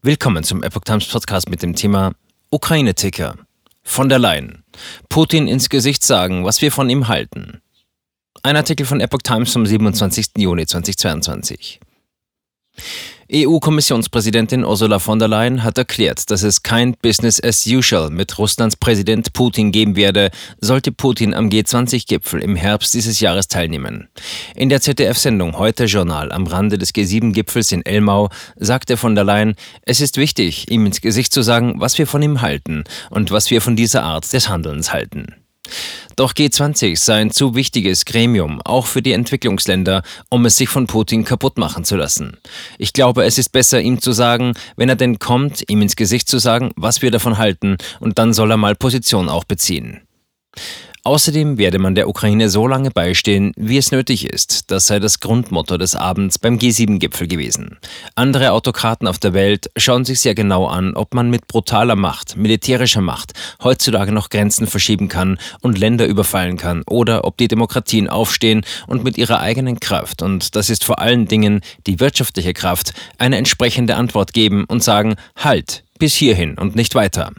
Willkommen zum Epoch Times Podcast mit dem Thema Ukraine-Ticker. Von der Leyen. Putin ins Gesicht sagen, was wir von ihm halten. Ein Artikel von Epoch Times vom 27. Juni 2022. EU-Kommissionspräsidentin Ursula von der Leyen hat erklärt, dass es kein Business as usual mit Russlands Präsident Putin geben werde, sollte Putin am G20-Gipfel im Herbst dieses Jahres teilnehmen. In der ZDF-Sendung Heute Journal am Rande des G7-Gipfels in Elmau sagte von der Leyen, es ist wichtig, ihm ins Gesicht zu sagen, was wir von ihm halten und was wir von dieser Art des Handelns halten. Doch G20 sei ein zu wichtiges Gremium, auch für die Entwicklungsländer, um es sich von Putin kaputt machen zu lassen. Ich glaube, es ist besser, ihm zu sagen, wenn er denn kommt, ihm ins Gesicht zu sagen, was wir davon halten, und dann soll er mal Position auch beziehen. Außerdem werde man der Ukraine so lange beistehen, wie es nötig ist. Das sei das Grundmotto des Abends beim G7-Gipfel gewesen. Andere Autokraten auf der Welt schauen sich sehr genau an, ob man mit brutaler Macht, militärischer Macht heutzutage noch Grenzen verschieben kann und Länder überfallen kann oder ob die Demokratien aufstehen und mit ihrer eigenen Kraft, und das ist vor allen Dingen die wirtschaftliche Kraft, eine entsprechende Antwort geben und sagen, halt, bis hierhin und nicht weiter.